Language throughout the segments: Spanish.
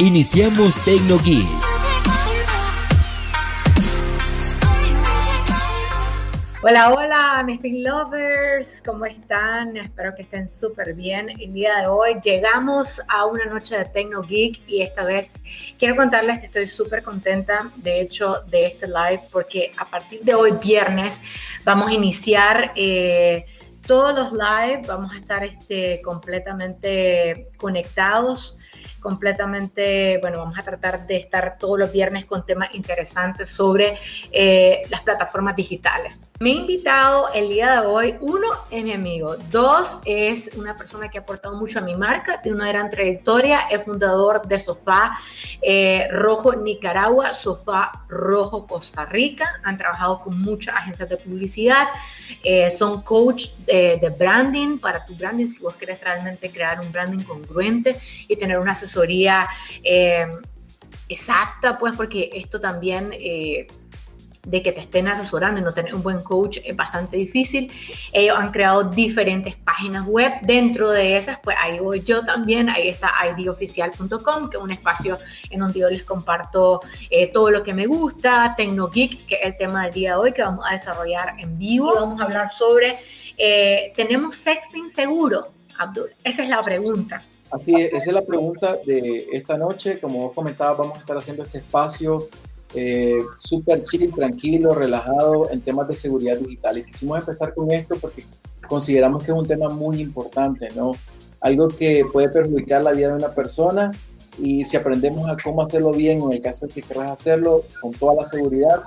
Iniciamos TecnoGeek Hola, hola, mis Big Lovers, ¿cómo están? Espero que estén súper bien. El día de hoy llegamos a una noche de Tecno Geek y esta vez quiero contarles que estoy súper contenta, de hecho, de este live, porque a partir de hoy, viernes, vamos a iniciar eh, todos los live, vamos a estar este, completamente conectados completamente, bueno, vamos a tratar de estar todos los viernes con temas interesantes sobre eh, las plataformas digitales. Mi invitado el día de hoy, uno es mi amigo, dos es una persona que ha aportado mucho a mi marca, tiene una gran trayectoria, es fundador de Sofá eh, Rojo Nicaragua, Sofá Rojo Costa Rica, han trabajado con muchas agencias de publicidad, eh, son coach de, branding para tu branding, si vos querés realmente crear un branding congruente y tener una asesoría eh, exacta, pues porque esto también de que te estén asesorando y no tener un buen coach es bastante difícil. Ellos han creado diferentes páginas web. Dentro de esas, pues ahí voy yo también. Ahí está idoficial.com, que es un espacio en donde yo les comparto eh, todo lo que me gusta. TecnoGeek, que es el tema del día de hoy que vamos a desarrollar en vivo. vamos a hablar sobre, eh, ¿tenemos sexting seguro, Abdul? Esa es la pregunta. Así es, esa es la pregunta de esta noche. Como vos comentabas, vamos a estar haciendo este espacio eh, súper chill, tranquilo, relajado en temas de seguridad digital. Y quisimos empezar con esto porque consideramos que es un tema muy importante, ¿no? Algo que puede perjudicar la vida de una persona y si aprendemos a cómo hacerlo bien, en el caso de que quieras hacerlo con toda la seguridad,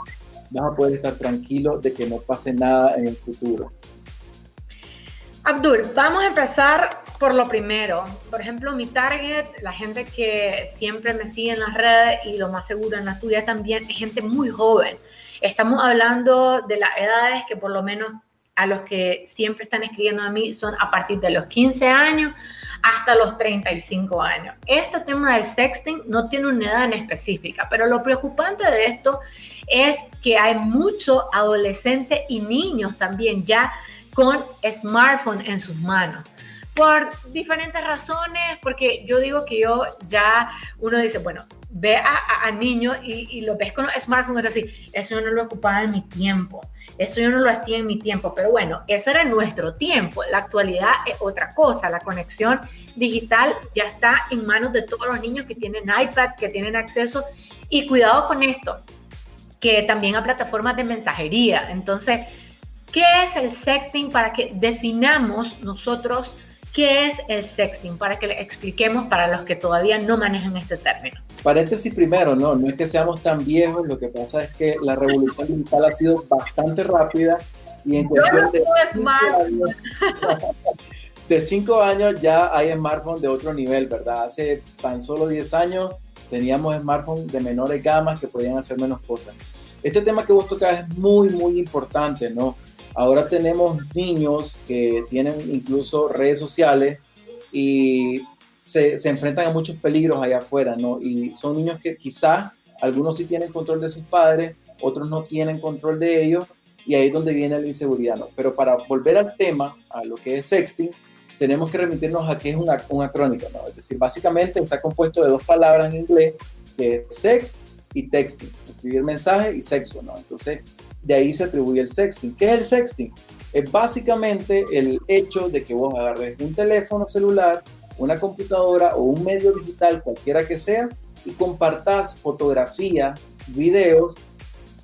vas a poder estar tranquilo de que no pase nada en el futuro. Abdul, vamos a empezar por lo primero. Por ejemplo, mi target, la gente que siempre me sigue en las redes y lo más seguro en la tuya también, es gente muy joven. Estamos hablando de las edades que por lo menos a los que siempre están escribiendo a mí son a partir de los 15 años hasta los 35 años. Este tema del sexting no tiene una edad en específica, pero lo preocupante de esto es que hay muchos adolescentes y niños también ya con smartphone en sus manos por diferentes razones, porque yo digo que yo ya, uno dice, bueno, ve a, a, niños y, lo ves con los smartphones, eso yo no lo ocupaba en mi tiempo, eso yo no lo hacía en mi tiempo, pero bueno, eso era nuestro tiempo, la actualidad es otra cosa, la conexión digital ya está en manos de todos los niños que tienen iPad, que tienen acceso, y cuidado con esto, que también a plataformas de mensajería, entonces, ¿qué es el sexting para que definamos nosotros? ¿Qué es el sexting? Para que le expliquemos para los que todavía no manejan este término. Paréntesis primero, no, no es que seamos tan viejos, lo que pasa es que la revolución digital ha sido bastante rápida y en cuestión de, de cinco años ya hay smartphones de otro nivel, ¿verdad? Hace tan solo 10 años teníamos smartphones de menores gamas que podían hacer menos cosas. Este tema que vos tocas es muy, muy importante, ¿no? Ahora tenemos niños que tienen incluso redes sociales y se, se, enfrentan a muchos peligros allá afuera, ¿no? Y son niños que quizás algunos sí tienen control de sus padres, otros no tienen control de ellos, y ahí es donde viene la inseguridad, ¿no? Pero para volver al tema, a lo que es sexting, tenemos que remitirnos a que es una, un acrónimo, ¿no? Es decir, básicamente está compuesto de dos palabras en inglés, que es sex y texting, escribir mensaje y sexo, ¿no? Entonces, de ahí se atribuye el sexting. ¿Qué es el sexting? Es básicamente el hecho de que vos agarres un teléfono celular, una computadora o un medio digital, cualquiera que sea, y compartas fotografías, videos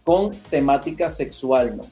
con temática sexual, ¿no?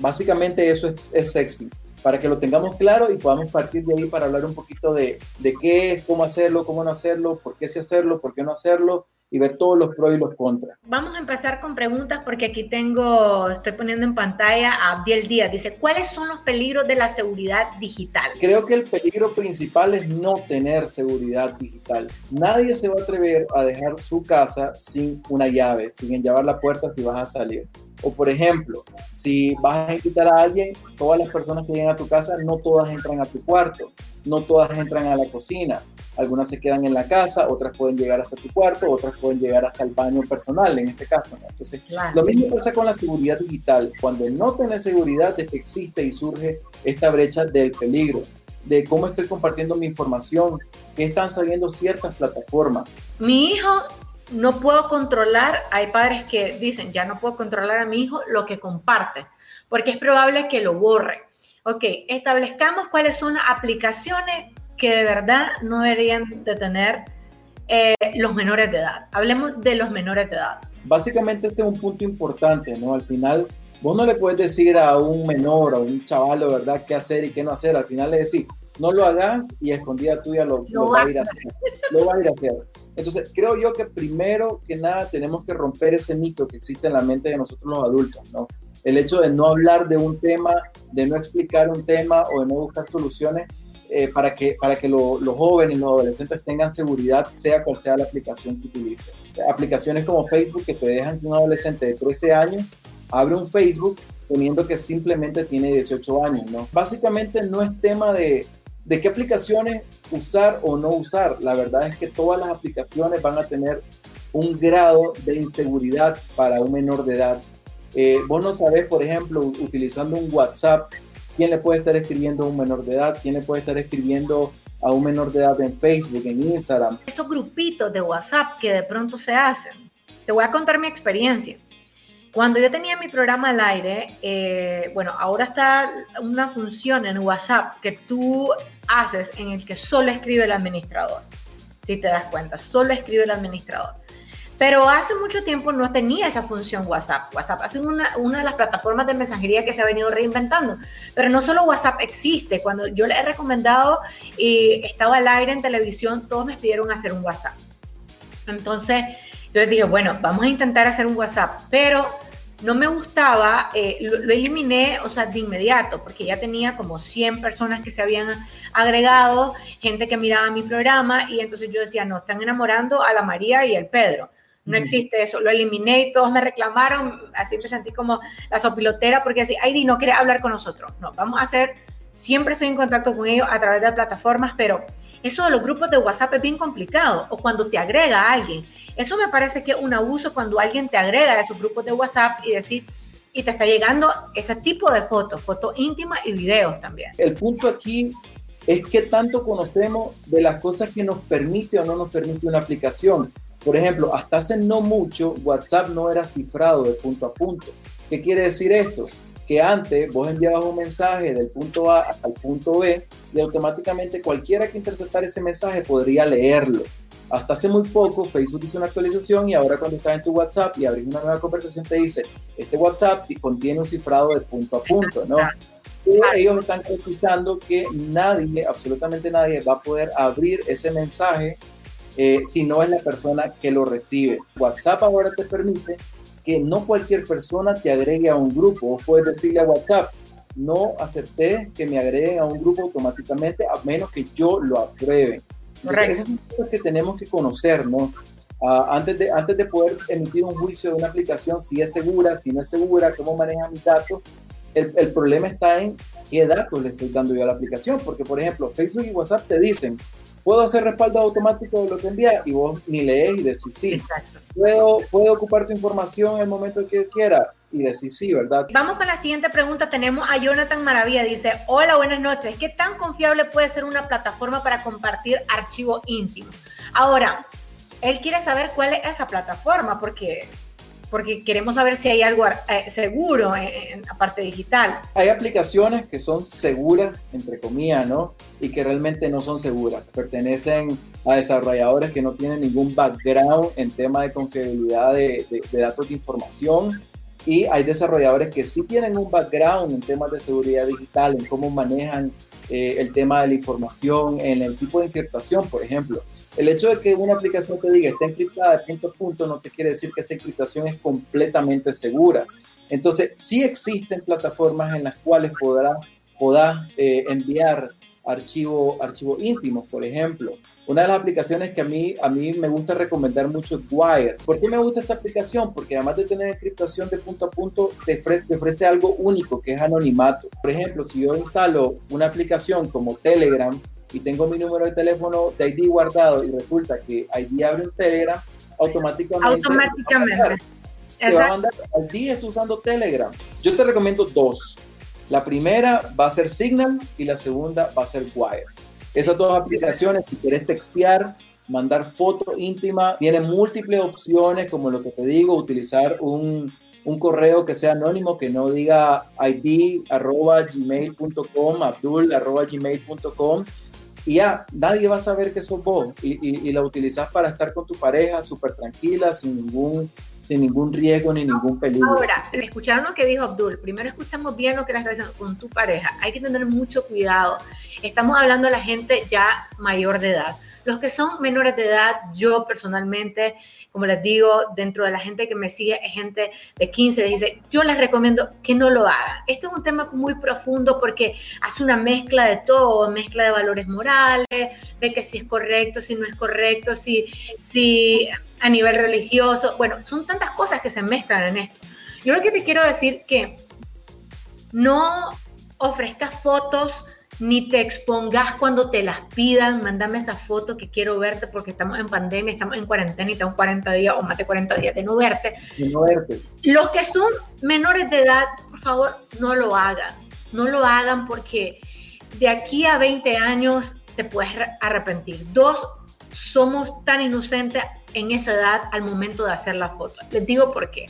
Básicamente eso es, sexting. Para que lo tengamos claro y podamos partir de ahí para hablar un poquito de, de qué es, cómo hacerlo, cómo no hacerlo, por qué sí hacerlo, por qué no hacerlo y ver todos los pros y los contras. Vamos a empezar con preguntas porque aquí tengo, estoy poniendo en pantalla a Abdiel Díaz. Dice, ¿cuáles son los peligros de la seguridad digital? Creo que el peligro principal es no tener seguridad digital. Nadie se va a atrever a dejar su casa sin una llave, sin llevar la puerta si vas a salir. O por ejemplo, si vas a invitar a alguien, todas las personas que llegan a tu casa, no todas entran a tu cuarto, no todas entran a la cocina. Algunas se quedan en la casa, otras pueden llegar hasta tu cuarto, otras pueden llegar hasta el baño personal, en este caso. Entonces, lo mismo pasa con la seguridad digital. Cuando no tienes seguridad, es que existe y surge esta brecha del peligro, de cómo estoy compartiendo mi información, que están sabiendo ciertas plataformas. Mi hijo no puedo controlar, hay padres que dicen, ya no puedo controlar a mi hijo lo que comparte, porque es probable que lo borre. Ok, establezcamos cuáles son las aplicaciones que de verdad no deberían de tener eh, los menores de edad. Hablemos de los menores de edad. Básicamente este es un punto importante, ¿no? Al final, vos no le puedes decir a un menor, a un chaval, ¿verdad?, qué hacer y qué no hacer. Al final le decís, no lo hagas y escondida tuya lo, lo va a ir a hacer. Lo va a ir a hacer. Entonces, creo yo que primero que nada tenemos que romper ese mito que existe en la mente de nosotros los adultos, ¿no? El hecho de no hablar de un tema, de no explicar un tema o de no buscar soluciones eh, para que, para que los jóvenes, los adolescentes tengan seguridad, sea cual sea la aplicación que utilicen. Aplicaciones como Facebook que te dejan que un adolescente de 13 años abre un Facebook poniendo que simplemente tiene 18 años, ¿no? Básicamente no es tema de, de qué aplicaciones usar o no usar. La verdad es que todas las aplicaciones van a tener un grado de inseguridad para un menor de edad. Eh, vos no sabés, por ejemplo, utilizando un WhatsApp, quién le puede estar escribiendo a un menor de edad, quién le puede estar escribiendo a un menor de edad en Facebook, en Instagram. Esos grupitos de WhatsApp que de pronto se hacen. Te voy a contar mi experiencia. Cuando yo tenía mi programa al aire, eh, bueno, ahora está una función en WhatsApp que tú haces en el que solo escribe el administrador. Si te das cuenta, solo escribe el administrador. Pero hace mucho tiempo no tenía esa función WhatsApp. WhatsApp es una, una, de las plataformas de mensajería que se ha venido reinventando. Pero no solo WhatsApp existe. Cuando yo le he recomendado y estaba al aire en televisión, todos me pidieron hacer un WhatsApp. Entonces, yo les dije, bueno, vamos a intentar hacer un WhatsApp, pero no me gustaba, eh, lo, eliminé, o sea, de inmediato, porque ya tenía como 100 personas que se habían agregado, gente que miraba mi programa, y entonces yo decía, no, están enamorando a la María y el Pedro. No existe eso, lo eliminé y todos me reclamaron, así me sentí como la sopilotera, porque así, Aidy no quiere hablar con nosotros. No, vamos a hacer, siempre estoy en contacto con ellos a través de plataformas, pero eso de los grupos de WhatsApp es bien complicado, o cuando te agrega a alguien. Eso me parece que es un abuso cuando alguien te agrega a esos grupos de WhatsApp y decir, y te está llegando ese tipo de fotos, fotos íntimas y videos también. El punto aquí es que tanto conocemos de las cosas que nos permite o no nos permite una aplicación. Por ejemplo, hasta hace no mucho WhatsApp no era cifrado de punto a punto. ¿Qué quiere decir esto? Que antes vos enviabas un mensaje del punto A al punto B y automáticamente cualquiera que interceptara ese mensaje podría leerlo. Hasta hace muy poco Facebook hizo una actualización y ahora cuando estás en tu WhatsApp y abres una nueva conversación te dice, este WhatsApp contiene un cifrado de punto a punto, ¿no? Y ellos están garantizando que nadie, absolutamente nadie, va a poder abrir ese mensaje eh, si no es la persona que lo recibe. WhatsApp ahora te permite que no cualquier persona te agregue a un grupo. Vos puedes decirle a WhatsApp, no acepté que me agreguen a un grupo automáticamente a menos que yo lo apruebe. Entonces, esas son cosas que tenemos que conocer, ¿no? Uh, antes, de, antes de poder emitir un juicio de una aplicación, si es segura, si no es segura, cómo maneja mis datos, el, el, problema está en qué datos le estoy dando yo a la aplicación, porque por ejemplo, Facebook y WhatsApp te dicen, puedo hacer respaldo automático de lo que envía y vos ni lees y decís sí. Exacto. Puedo, puedo ocupar tu información en el momento que yo quiera y decís sí, ¿verdad? Vamos con la siguiente pregunta. Tenemos a Jonathan Maravilla. Dice, hola, buenas noches. ¿Qué tan confiable puede ser una plataforma para compartir archivos íntimos? Ahora, él quiere saber cuál es esa plataforma porque porque queremos saber si hay algo eh, seguro en, la parte digital. Hay aplicaciones que son seguras, entre comillas, ¿no? Y que realmente no son seguras. Pertenecen a desarrolladores que no tienen ningún background en tema de confiabilidad de, datos de información. Y hay desarrolladores que sí tienen un background en temas de seguridad digital, en cómo manejan eh, el tema de la información, en el tipo de encriptación, por ejemplo. El hecho de que una aplicación te diga está encriptada de punto a punto no te quiere decir que esa encriptación es completamente segura. Entonces, sí existen plataformas en las cuales podrás podrá, eh, enviar archivos archivo íntimos, por ejemplo. Una de las aplicaciones que a mí, a mí me gusta recomendar mucho es Wire. ¿Por qué me gusta esta aplicación? Porque además de tener encriptación de punto a punto, te te ofrece algo único, que es anonimato. Por ejemplo, si yo instalo una aplicación como Telegram, y tengo mi número de teléfono de ID guardado y resulta que ID abre un Telegram, automáticamente. Automáticamente. Te va a mandar, ID está usando Telegram. Yo te recomiendo dos. La primera va a ser Signal y la segunda va a ser Wire. Esas dos aplicaciones, si quieres textear, mandar foto íntima, tienen múltiples opciones, como lo que te digo, utilizar un, un correo que sea anónimo, que no diga id arroba gmail.com, abdul arroba gmail.com y ya nadie va a saber que sos vos y, y, la utilizas para estar con tu pareja súper tranquila, sin ningún, sin ningún riesgo ni ningún peligro. Ahora, escucharon lo que dijo Abdul. Primero escuchamos bien lo que estás diciendo con tu pareja. Hay que tener mucho cuidado. Estamos hablando de la gente ya mayor de edad. Los que son menores de edad, yo personalmente, como les digo, dentro de la gente que me sigue, es gente de 15, dice, yo les recomiendo que no lo hagan. Este es un tema muy profundo porque hace una mezcla de todo, mezcla de valores morales, de que si es correcto, si no es correcto, si, si a nivel religioso, bueno, son tantas cosas que se mezclan en esto. Yo lo que te quiero decir que no ofrezcas fotos ni te expongas cuando te las pidan, mándame esa foto que quiero verte porque estamos en pandemia, estamos en cuarentena y estamos 40 días o más de 40 días de no verte. De no verte. Los que son menores de edad, por favor, no lo hagan. No lo hagan porque de aquí a 20 años te puedes arrepentir. Dos, somos tan inocentes en esa edad al momento de hacer la foto. Les digo por qué.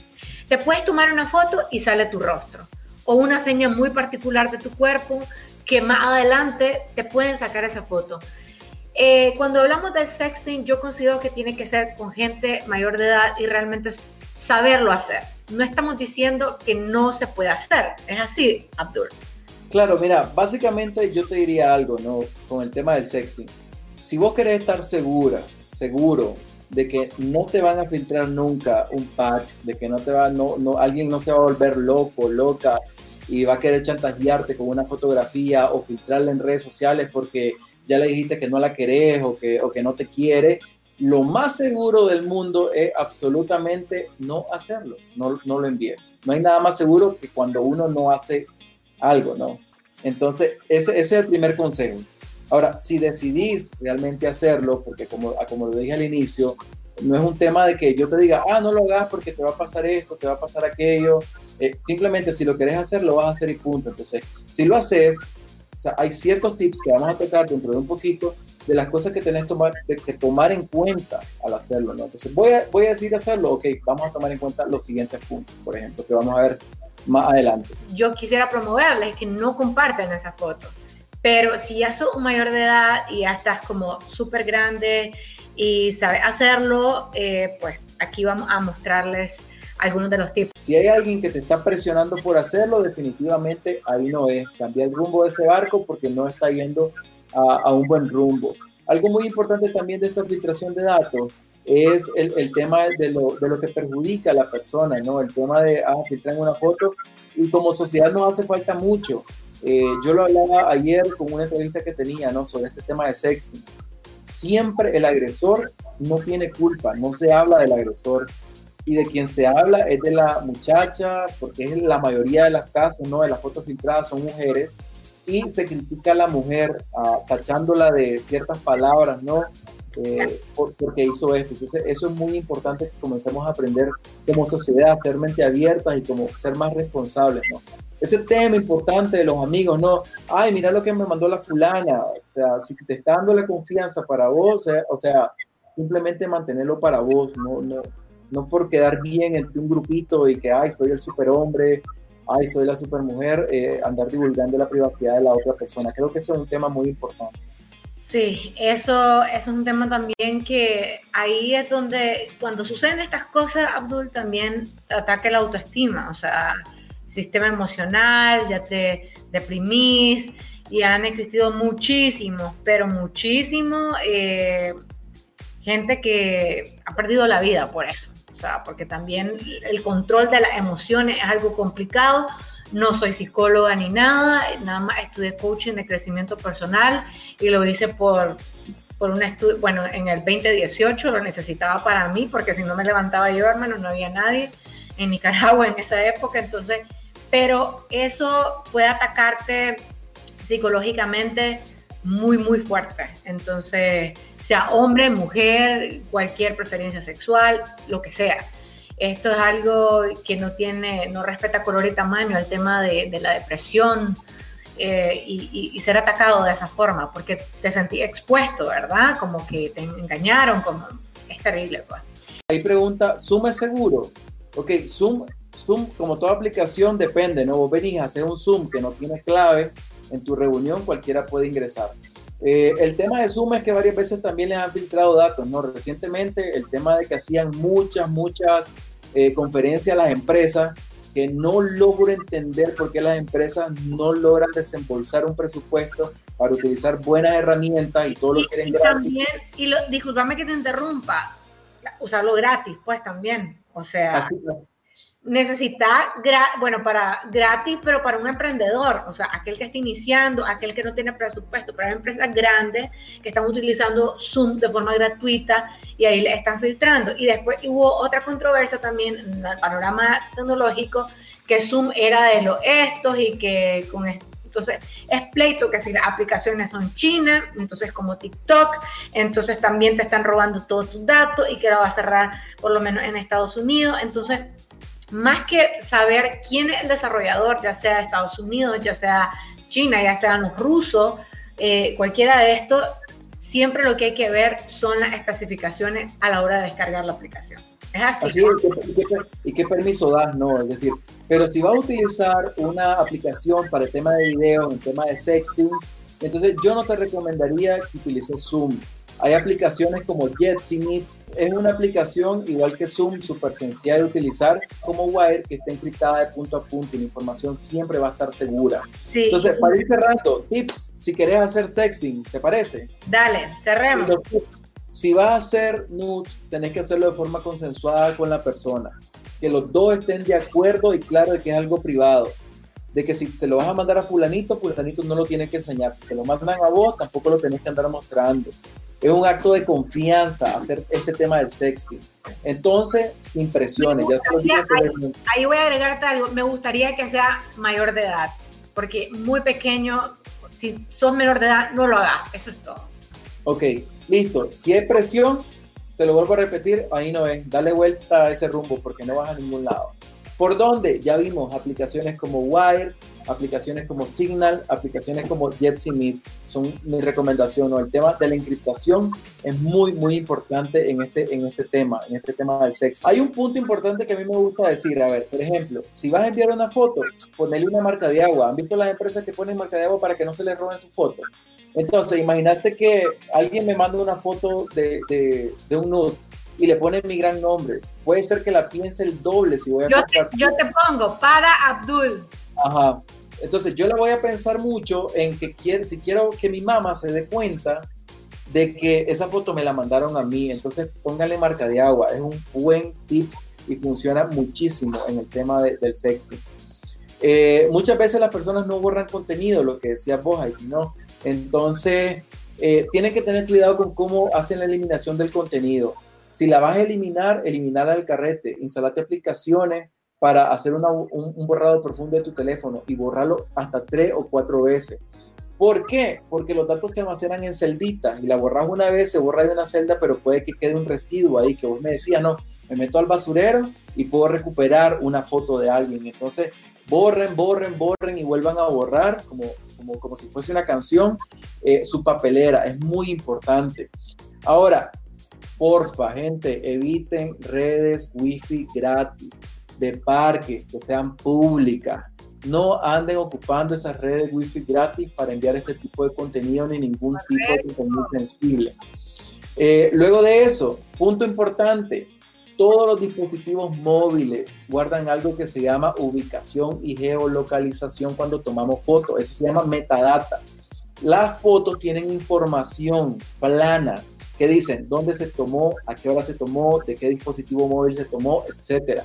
Te puedes tomar una foto y sale tu rostro o una seña muy particular de tu cuerpo que más adelante te pueden sacar esa foto. Eh, cuando hablamos del sexting, yo considero que tiene que ser con gente mayor de edad y realmente saberlo hacer. No estamos diciendo que no se puede hacer. Es así, Abdul. Claro, mira, básicamente yo te diría algo, ¿no? Con el tema del sexting. Si vos querés estar segura, seguro de que no te van a filtrar nunca un pack, de que no te va, no, no, alguien no se va a volver loco, loca y va a querer chantajearte con una fotografía o filtrarla en redes sociales porque ya le dijiste que no la querés o que, o que no te quiere, lo más seguro del mundo es absolutamente no hacerlo, no, no lo envíes. No hay nada más seguro que cuando uno no hace algo, ¿no? Entonces, ese, ese es el primer consejo. Ahora, si decidís realmente hacerlo, porque como, como lo dije al inicio, no es un tema de que yo te diga, ah, no lo hagas porque te va a pasar esto, te va a pasar aquello. Eh, simplemente si lo querés hacer, lo vas a hacer y punto. Entonces, si lo haces, hay ciertos tips que vamos a tocar dentro de un poquito de las cosas que tenés que tomar en cuenta al hacerlo. Entonces, voy a, voy a decir hacerlo, ok, vamos a tomar en cuenta los siguientes puntos, por ejemplo, que vamos a ver más adelante. Yo quisiera promoverles que no compartan esa foto, pero si ya sos mayor de edad y ya estás como súper grande, y sabe hacerlo, eh, pues aquí vamos a mostrarles algunos de los tips. Si hay alguien que te está presionando por hacerlo, definitivamente ahí no es. Cambia el rumbo de ese barco porque no está yendo a, un buen rumbo. Algo muy importante también de esta filtración de datos es el, el tema de lo, de lo, que perjudica a la persona, ¿no? El tema de, ah, filtran una foto y como sociedad nos hace falta mucho. Eh, yo lo hablaba ayer con una entrevista que tenía, ¿no? Sobre este tema de sexting siempre el agresor no tiene culpa, no se habla del agresor. Y de quien se habla es de la muchacha, porque es la mayoría de las casos, ¿no? De las fotos filtradas son mujeres. Y se critica a la mujer, tachándola de ciertas palabras, ¿no? Eh, porque hizo esto. Entonces, eso es muy importante que comencemos a aprender como sociedad, a ser mente abiertas y como ser más responsables, ¿no? ese tema importante de los amigos, no, ay, mira lo que me mandó la fulana, o sea, si te está dando la confianza para vos, o sea, simplemente mantenerlo para vos, no, no, no por quedar bien entre un grupito y que, ay, soy el superhombre, ay, soy la supermujer, eh, andar divulgando la privacidad de la otra persona. Creo que ese es un tema muy importante. Sí, eso, eso es un tema también que ahí es donde cuando suceden estas cosas, Abdul, también ataca la autoestima, o sea, sistema emocional, ya te deprimís y han existido muchísimos, pero muchísimos eh, gente que ha perdido la vida por eso. O sea, porque también el control de las emociones es algo complicado. No soy psicóloga ni nada, nada más estudié coaching de crecimiento personal y lo hice por, por un estudio, bueno, en el 2018 lo necesitaba para mí porque si no me levantaba yo, hermano, no había nadie en Nicaragua en esa época, entonces, pero eso puede atacarte psicológicamente muy, muy fuerte. Entonces, sea hombre, mujer, cualquier preferencia sexual, lo que sea. Esto es algo que no tiene, no respeta color y tamaño, el tema de, la depresión eh, y, ser atacado de esa forma, porque te sentí expuesto, ¿verdad? Como que te engañaron, como es terrible. Pues. Ahí pregunta, ¿Zoom es seguro? Ok, Zoom, Zoom, como toda aplicación, depende, ¿no? Vos venís a hacer un Zoom que no tiene clave, en tu reunión cualquiera puede ingresar. Eh, el tema de Zoom es que varias veces también les han filtrado datos, ¿no? Recientemente el tema de que hacían muchas, muchas eh, conferencias a las empresas que no logro entender por qué las empresas no logran desembolsar un presupuesto para utilizar buenas herramientas y todo lo que quieren y También, y lo, discúlpame que te interrumpa, usarlo gratis, pues también. O sea, necesita, bueno, para gratis, pero para un emprendedor, o sea, aquel que está iniciando, aquel que no tiene presupuesto, hay empresas grandes que están utilizando Zoom de forma gratuita y ahí le están filtrando. Y después hubo otra controversia también en el panorama tecnológico, que Zoom era de los estos y que con entonces es pleito que si las aplicaciones son chinas, entonces como TikTok, entonces también te están robando todos tus datos y que la va a cerrar por lo menos en Estados Unidos. Entonces más que saber quién es el desarrollador, ya sea Estados Unidos, ya sea China, ya sean los rusos, eh, cualquiera de estos, siempre lo que hay que ver son las especificaciones a la hora de descargar la aplicación. Es así. ¿y, qué, permiso das? No, es decir, pero si vas a utilizar una aplicación para el tema de video, el tema de sexting, entonces yo no te recomendaría que utilices Zoom hay aplicaciones como Jetsimit, es una aplicación igual que Zoom, súper sencilla de utilizar, como Wire, que está encriptada de punto a punto y la información siempre va a estar segura. Entonces, para ir cerrando, tips, si querés hacer sexting, ¿te parece? Dale, cerremos. Si vas a hacer nudes, tenés que hacerlo de forma consensuada con la persona. Que los dos estén de acuerdo y claro de que es algo privado de que si se lo vas a mandar a fulanito, fulanito no lo tiene que enseñar. Si te lo mandan a vos, tampoco lo tenés que andar mostrando es un acto de confianza hacer este tema del sexting. Entonces, sin presiones. ahí, voy a agregarte algo. Me gustaría que sea mayor de edad, porque muy pequeño, si sos menor de edad, no lo hagas. Eso es todo. Ok, listo. Si hay presión, te lo vuelvo a repetir, ahí no es. Dale vuelta a ese rumbo porque no vas a ningún lado. ¿Por dónde? Ya vimos aplicaciones como Wire, aplicaciones como Signal, aplicaciones como Meet, son mi recomendación. El tema de la encriptación es muy, muy importante en este, en este tema, en este tema del sexo. Hay un punto importante que a mí me gusta decir, a ver, por ejemplo, si vas a enviar una foto, ponle una marca de agua. ¿Han visto las empresas que ponen marca de agua para que no se les roben su foto? Entonces, imagínate que alguien me manda una foto de, de, de un nude y le pone mi gran nombre. Puede ser que la piense el doble si voy a yo te, yo te pongo para Abdul. Ajá. Entonces yo la voy a pensar mucho en que quiero, si quiero que mi mamá se dé cuenta de que esa foto me la mandaron a mí, entonces póngale marca de agua. Es un buen tips y funciona muchísimo en el tema del sexting. Eh, muchas veces las personas no borran contenido, lo que decía vos, ahí, ¿no? Entonces, eh, tienen que tener cuidado con cómo hacen la eliminación del contenido. Si la vas a eliminar, eliminarla del carrete, instalate aplicaciones para hacer un, borrado profundo de tu teléfono y borrarlo hasta tres o cuatro veces. ¿Por qué? Porque los datos se almacenan en celditas y la borras una vez, se borra de una celda, pero puede que quede un residuo ahí que vos me decías, no, me meto al basurero y puedo recuperar una foto de alguien. Entonces, borren, borren, borren y vuelvan a borrar como, como, como si fuese una canción eh, su papelera. Es muy importante. Ahora, porfa, gente, eviten redes wifi gratis de parques que sean públicas. No anden ocupando esas redes wifi gratis para enviar este tipo de contenido ni ningún tipo de contenido sensible. Eh, luego de eso, punto importante, todos los dispositivos móviles guardan algo que se llama ubicación y geolocalización cuando tomamos fotos. Eso se llama metadata. Las fotos tienen información plana que dicen dónde se tomó, a qué hora se tomó, de qué dispositivo móvil se tomó, etcétera.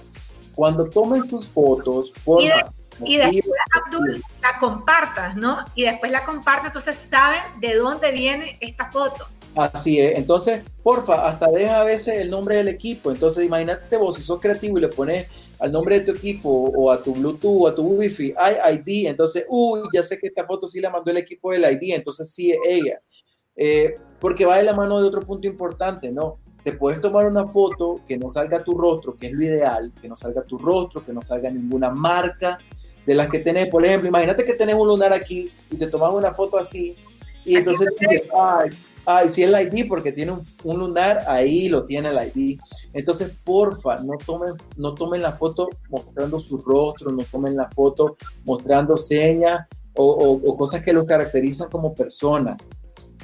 Cuando tomes tus fotos, porfa, y después, Abdul, la compartas, ¿no? Y después la compartes, entonces saben de dónde viene esta foto. Así es, entonces, porfa, hasta deja a veces el nombre del equipo. Entonces, imagínate vos, si sos creativo y le pones al nombre de tu equipo o a tu Bluetooth o a tu Wi-Fi, hay ID, entonces, uy, ya sé que esta foto sí la mandó el equipo del ID, entonces sí es ella. Eh, porque va de la mano de otro punto importante, ¿no? Te puedes tomar una foto que no salga tu rostro, que es lo ideal, que no salga tu rostro, que no salga ninguna marca de las que tenés. Por ejemplo, imagínate que tenés un lunar aquí y te tomas una foto así y entonces dices, ay, ay, sí es el ID porque tiene un, lunar, ahí lo tiene el ID. Entonces, porfa, no tomen, no tomen la foto mostrando su rostro, no tomen la foto mostrando señas o, cosas que lo caracterizan como persona.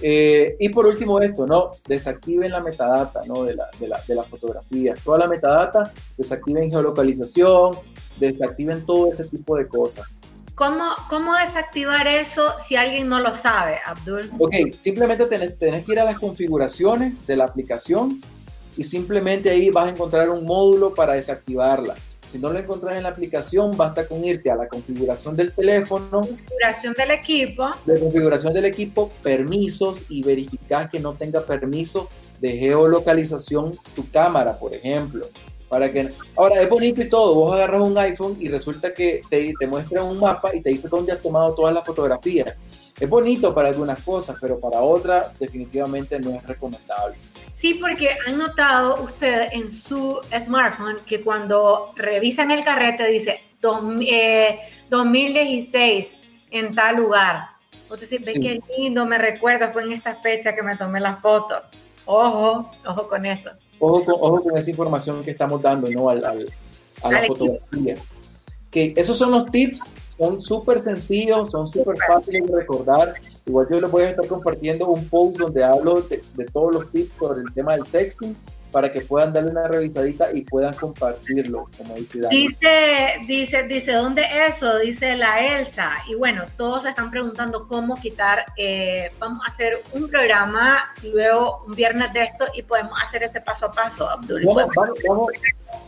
Eh, y por último esto, ¿no? Desactiven la metadata, ¿no? De la, de, la, de la fotografía. Toda la metadata, desactiven geolocalización, desactiven todo ese tipo de cosas. ¿Cómo, ¿Cómo desactivar eso si alguien no lo sabe, Abdul? Ok, simplemente tenés, tenés, que ir a las configuraciones de la aplicación y simplemente ahí vas a encontrar un módulo para desactivarla. Si no lo encontrás en la aplicación, basta con irte a la configuración del teléfono. Configuración del equipo. De configuración del equipo, permisos y verificar que no tenga permiso de geolocalización tu cámara, por ejemplo. Para que, ahora es bonito y todo, vos agarras un iPhone y resulta que te, te muestra un mapa y te dice dónde has tomado todas las fotografías. Es bonito para algunas cosas, pero para otras definitivamente no es recomendable. Sí, porque han notado ustedes en su smartphone que cuando revisan el carrete dice 2016 eh, en tal lugar. O decir, ve qué lindo, me recuerdo, fue en esta fecha que me tomé la foto. Ojo, ojo con eso ojo con, esa información que estamos dando ¿no? al, a la fotografía. Que esos son los tips, son súper sencillos, son súper fáciles de recordar. Igual yo les voy a estar compartiendo un post donde hablo de, de todos los tips sobre el tema del sexting para que puedan darle una revisadita y puedan compartirlo, como dice Dice, dice, dice, ¿dónde eso? Dice la Elsa. Y bueno, todos están preguntando cómo quitar. Eh, vamos a hacer un programa, luego un viernes de esto y podemos hacer este paso a paso, Abdul. Vamos, vamos,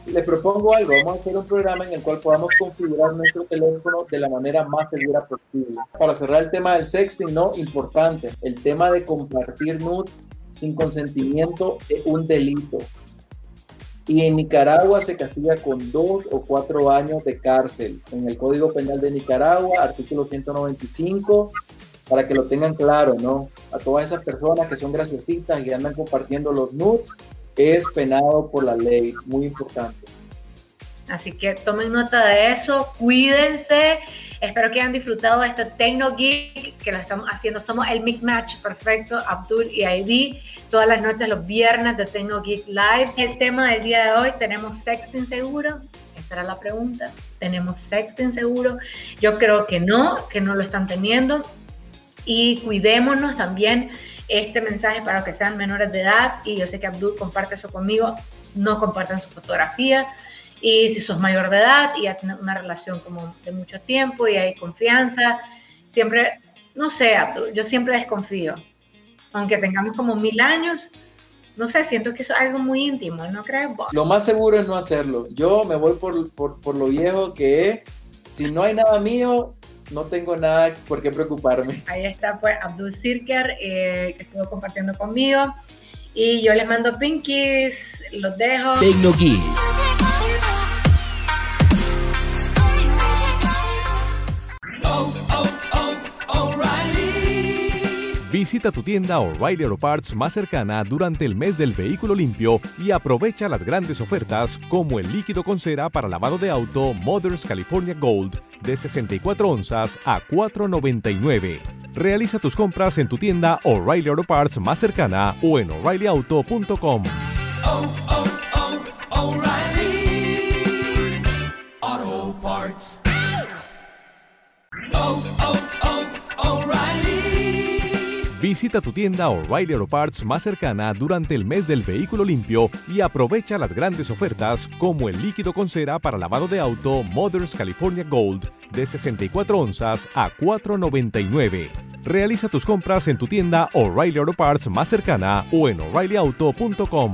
le propongo algo, vamos a hacer un programa en el cual podamos configurar nuestro teléfono de la manera más segura posible. Para cerrar el tema del sexting, ¿no? Importante, el tema de compartir nudes sin consentimiento es un delito. Y en Nicaragua se castiga con dos o cuatro años de cárcel. En el Código Penal de Nicaragua, artículo 195, para que lo tengan claro, ¿no? A todas esas personas que son graciositas y andan compartiendo los nudes, es penado por la ley. Muy importante. Así que tomen nota de eso, cuídense. Espero que hayan disfrutado de este Tecno Geek que lo estamos haciendo. Somos el Mix Match perfecto, Abdul y ID. Todas las noches, los viernes de Tecno Geek Live. El tema del día de hoy, ¿tenemos sexting seguro? Esa era la pregunta. ¿Tenemos sexting seguro? Yo creo que no, que no lo están teniendo. Y cuidémonos también este mensaje para que sean menores de edad. Y yo sé que Abdul comparte eso conmigo. No compartan su fotografía y si sos mayor de edad y ya tienes una relación como de mucho tiempo y hay confianza, siempre, no sé, yo siempre desconfío. Aunque tengamos como mil años, no sé, siento que eso es algo muy íntimo, ¿no crees Lo más seguro es no hacerlo. Yo me voy por, por, por lo viejo que es. Si no hay nada mío, no tengo nada por qué preocuparme. Ahí está pues Abdul Sirker, eh, que estuvo compartiendo conmigo. Y yo les mando pinkies, los dejo. Visita tu tienda O'Reilly Auto Parts más cercana durante el mes del vehículo limpio y aprovecha las grandes ofertas como el líquido con cera para lavado de auto Mothers California Gold de 64 onzas a 4.99. Realiza tus compras en tu tienda O'Reilly Auto Parts más cercana o en o'ReillyAuto.com. Visita tu tienda O'Reilly Auto Parts más cercana durante el mes del vehículo limpio y aprovecha las grandes ofertas como el líquido con cera para lavado de auto Mothers California Gold de 64 onzas a 4.99. Realiza tus compras en tu tienda O'Reilly Auto Parts más cercana o en o'ReillyAuto.com.